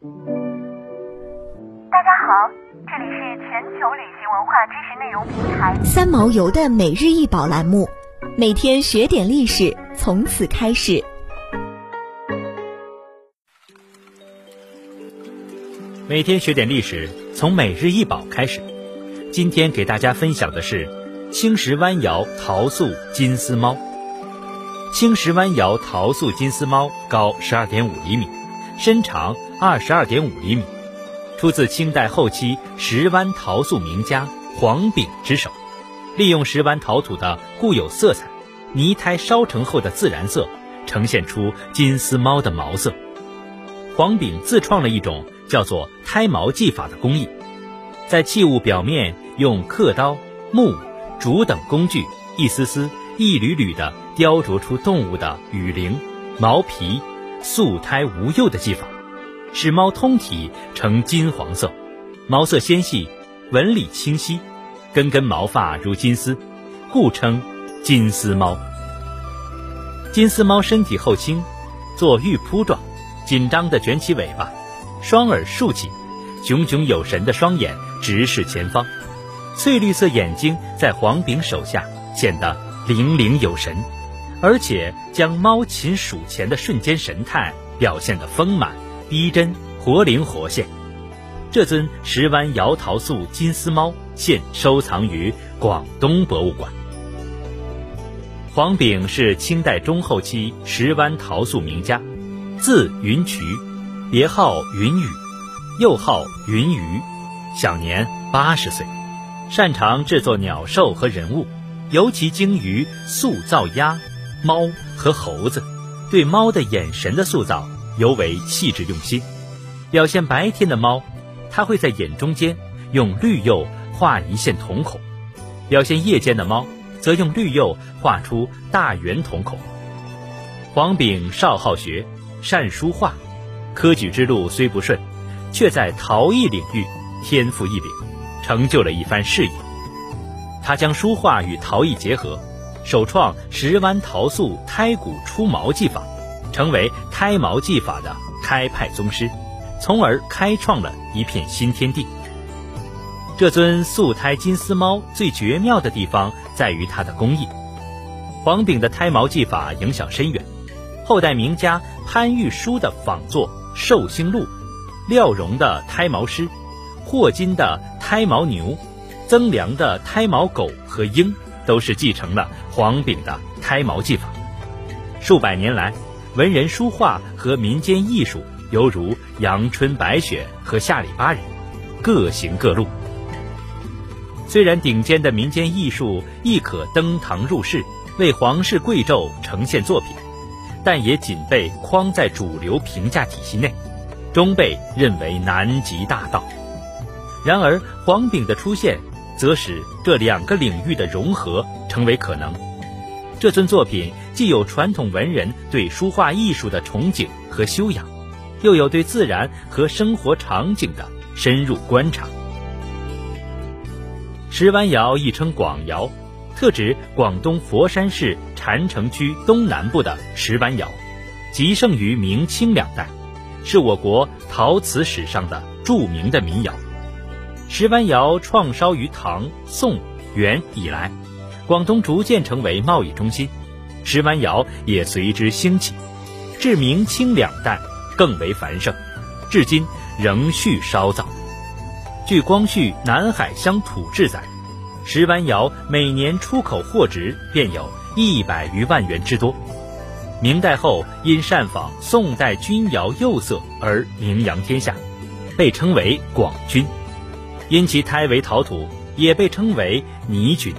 大家好，这里是全球旅行文化知识内容平台三毛游的每日一宝栏目，每天学点历史，从此开始。每天学点历史，从每日一宝开始。今天给大家分享的是青石湾窑陶塑金丝猫。青石湾窑陶塑金丝猫高十二点五厘米，身长二十二点五厘米，出自清代后期石湾陶塑名家黄炳之手。利用石湾陶土的固有色彩，泥胎烧成后的自然色，呈现出金丝猫的毛色。黄炳自创了一种叫做胎毛技法的工艺，在器物表面用刻刀、木、竹等工具，一丝丝、一缕缕的。雕琢出动物的羽翎、毛皮，素胎无釉的技法，使猫通体呈金黄色，毛色纤细，纹理清晰，根根毛发如金丝，故称金丝猫。金丝猫身体后倾，做玉扑状，紧张地卷起尾巴，双耳竖起，炯炯有神的双眼直视前方，翠绿色眼睛在黄柄手下显得灵灵有神。而且将猫擒鼠前的瞬间神态表现得丰满、逼真、活灵活现。这尊石湾窑陶塑金丝猫现收藏于广东博物馆。黄炳是清代中后期石湾陶塑名家，字云渠，别号云雨，又号云鱼，享年八十岁，擅长制作鸟兽和人物，尤其精于塑造鸭。猫和猴子，对猫的眼神的塑造尤为细致用心。表现白天的猫，他会在眼中间用绿釉画一线瞳孔；表现夜间的猫，则用绿釉画出大圆瞳孔。黄炳少好学，善书画，科举之路虽不顺，却在陶艺领域天赋异禀，成就了一番事业。他将书画与陶艺结合。首创石湾陶塑胎骨出毛技法，成为胎毛技法的开派宗师，从而开创了一片新天地。这尊素胎金丝猫最绝妙的地方在于它的工艺。黄炳的胎毛技法影响深远，后代名家潘玉书的仿作《寿星鹿》，廖荣的胎毛狮，霍金的胎毛牛，曾良的胎毛狗和鹰。都是继承了黄炳的胎毛技法，数百年来，文人书画和民间艺术犹如阳春白雪和下里巴人，各行各路。虽然顶尖的民间艺术亦可登堂入室，为皇室贵胄呈现作品，但也仅被框在主流评价体系内，终被认为难及大道。然而，黄炳的出现。则使这两个领域的融合成为可能。这尊作品既有传统文人对书画艺术的憧憬和修养，又有对自然和生活场景的深入观察。石湾窑亦称广窑，特指广东佛山市禅城区东南部的石湾窑，极盛于明清两代，是我国陶瓷史上的著名的民窑。石湾窑创烧于唐、宋、元以来，广东逐渐成为贸易中心，石湾窑也随之兴起，至明清两代更为繁盛，至今仍续烧造。据光绪《南海乡土志》载，石湾窑每年出口货值便有一百余万元之多。明代后因善仿宋代钧窑釉色而名扬天下，被称为广钧。因其胎为陶土，也被称为泥菌。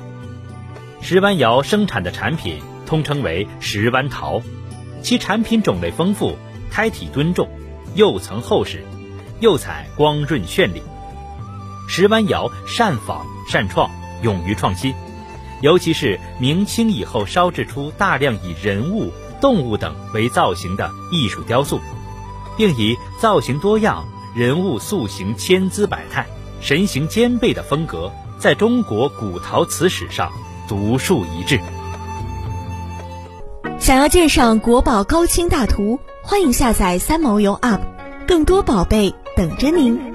石湾窑生产的产品通称为石湾陶，其产品种类丰富，胎体敦重，釉层厚实，釉彩光润绚丽。石湾窑善仿善创，勇于创新，尤其是明清以后烧制出大量以人物、动物等为造型的艺术雕塑，并以造型多样、人物塑形千姿百态。神形兼备的风格，在中国古陶瓷史上独树一帜。想要鉴赏国宝高清大图，欢迎下载三毛游 App，更多宝贝等着您。